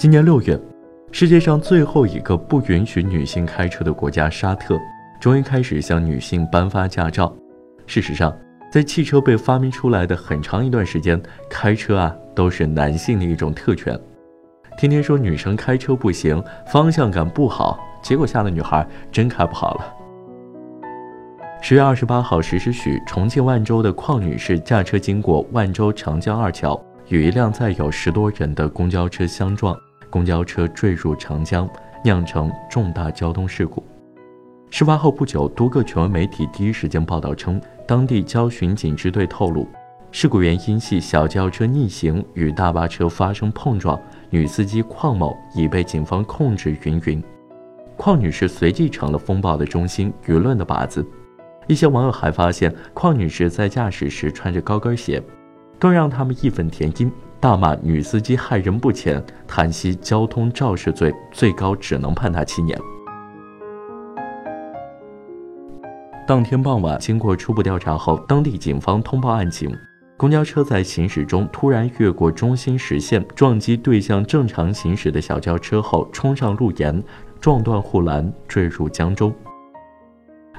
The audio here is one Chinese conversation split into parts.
今年六月，世界上最后一个不允许女性开车的国家沙特，终于开始向女性颁发驾照。事实上，在汽车被发明出来的很长一段时间，开车啊都是男性的一种特权。天天说女生开车不行，方向感不好，结果吓得女孩真开不好了。十月二十八号十时许，重庆万州的邝女士驾车经过万州长江二桥，与一辆载有十多人的公交车相撞。公交车坠入长江，酿成重大交通事故。事发后不久，多个权威媒体第一时间报道称，当地交巡警支队透露，事故原因系小轿车逆行与大巴车发生碰撞，女司机邝某已被警方控制。云云，邝女士随即成了风暴的中心，舆论的靶子。一些网友还发现，邝女士在驾驶时穿着高跟鞋，更让他们义愤填膺。大骂女司机害人不浅，叹息交通肇事罪最高只能判他七年。当天傍晚，经过初步调查后，当地警方通报案情：公交车在行驶中突然越过中心实线，撞击对向正常行驶的小轿车后冲上路沿，撞断护栏，坠入江中。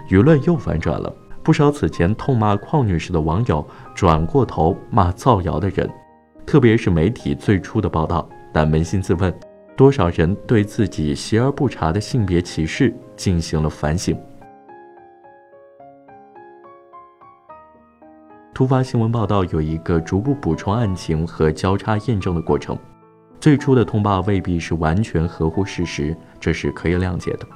舆论又反转了，不少此前痛骂邝女士的网友转过头骂造谣的人。特别是媒体最初的报道，但扪心自问，多少人对自己习而不察的性别歧视进行了反省？突发新闻报道有一个逐步补充案情和交叉验证的过程，最初的通报未必是完全合乎事实，这是可以谅解的。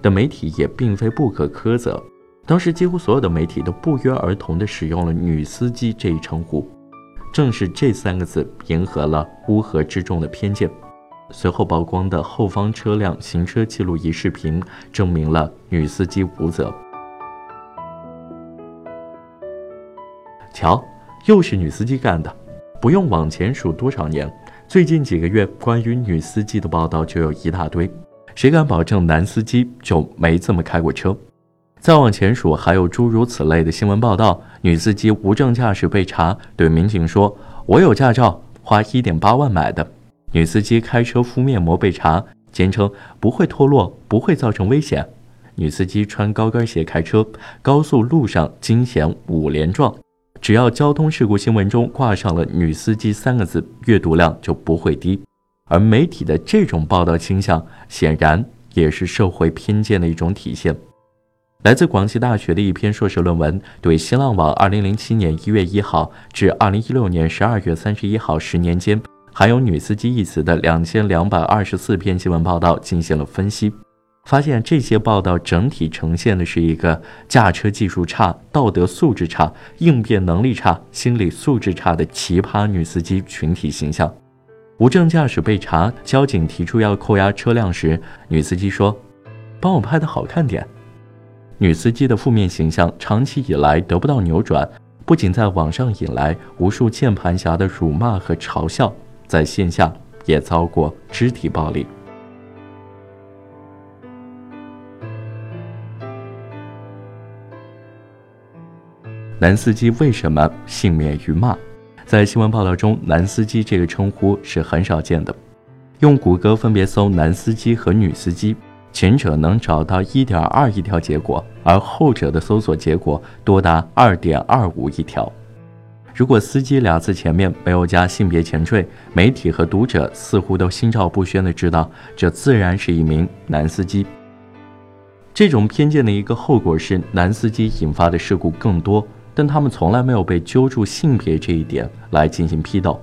但媒体也并非不可苛责，当时几乎所有的媒体都不约而同地使用了“女司机”这一称呼。正是这三个字迎合了乌合之众的偏见。随后曝光的后方车辆行车记录仪视频，证明了女司机无责。瞧，又是女司机干的，不用往前数多少年，最近几个月关于女司机的报道就有一大堆。谁敢保证男司机就没这么开过车？再往前数，还有诸如此类的新闻报道：女司机无证驾驶被查，对民警说：“我有驾照，花一点八万买的。”女司机开车敷面膜被查，坚称不会脱落，不会造成危险。女司机穿高跟鞋开车，高速路上惊险五连撞。只要交通事故新闻中挂上了“女司机”三个字，阅读量就不会低。而媒体的这种报道倾向，显然也是社会偏见的一种体现。来自广西大学的一篇硕士论文，对新浪网2007年1月1号至2016年12月31号十年间含有“女司机”一词的2224篇新闻报道进行了分析，发现这些报道整体呈现的是一个驾车技术差、道德素质差、应变能力差、心理素质差的奇葩女司机群体形象。无证驾驶被查，交警提出要扣押车辆时，女司机说：“帮我拍的好看点。”女司机的负面形象长期以来得不到扭转，不仅在网上引来无数键盘侠的辱骂和嘲笑，在线下也遭过肢体暴力。男司机为什么幸免于骂？在新闻报道中，“男司机”这个称呼是很少见的。用谷歌分别搜“男司机”和“女司机”。前者能找到一点二亿条结果，而后者的搜索结果多达二点二五亿条。如果“司机”俩字前面没有加性别前缀，媒体和读者似乎都心照不宣地知道，这自然是一名男司机。这种偏见的一个后果是，男司机引发的事故更多，但他们从来没有被揪住性别这一点来进行批斗。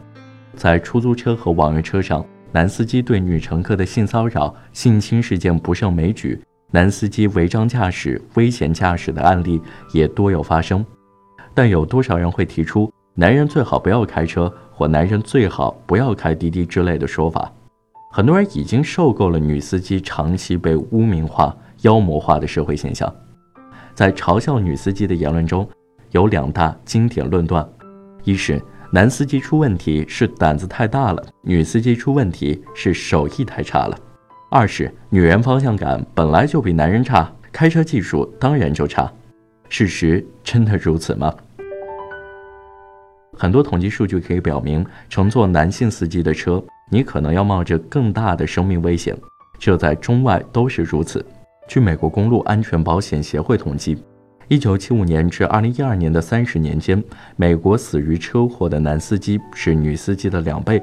在出租车和网约车上。男司机对女乘客的性骚扰、性侵事件不胜枚举，男司机违章驾驶、危险驾驶的案例也多有发生。但有多少人会提出“男人最好不要开车”或“男人最好不要开滴滴”之类的说法？很多人已经受够了女司机长期被污名化、妖魔化的社会现象。在嘲笑女司机的言论中，有两大经典论断：一是。男司机出问题是胆子太大了，女司机出问题是手艺太差了。二是女人方向感本来就比男人差，开车技术当然就差。事实真的如此吗？很多统计数据可以表明，乘坐男性司机的车你可能要冒着更大的生命危险。这在中外都是如此。据美国公路安全保险协会统计，一九七五年至二零一二年的三十年间，美国死于车祸的男司机是女司机的两倍。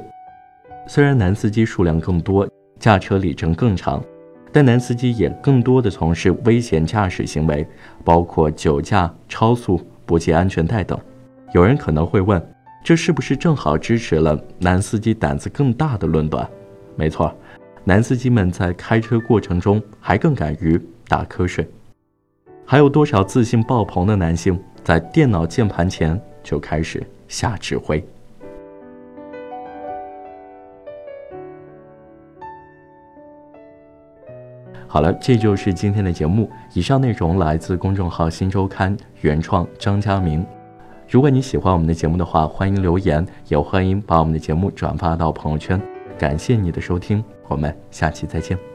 虽然男司机数量更多，驾车里程更长，但男司机也更多的从事危险驾驶行为，包括酒驾、超速、不系安全带等。有人可能会问，这是不是正好支持了男司机胆子更大的论断？没错。男司机们在开车过程中还更敢于打瞌睡，还有多少自信爆棚的男性在电脑键盘前就开始下指挥？好了，这就是今天的节目。以上内容来自公众号《新周刊》原创，张佳明。如果你喜欢我们的节目的话，欢迎留言，也欢迎把我们的节目转发到朋友圈。感谢你的收听。我们下期再见。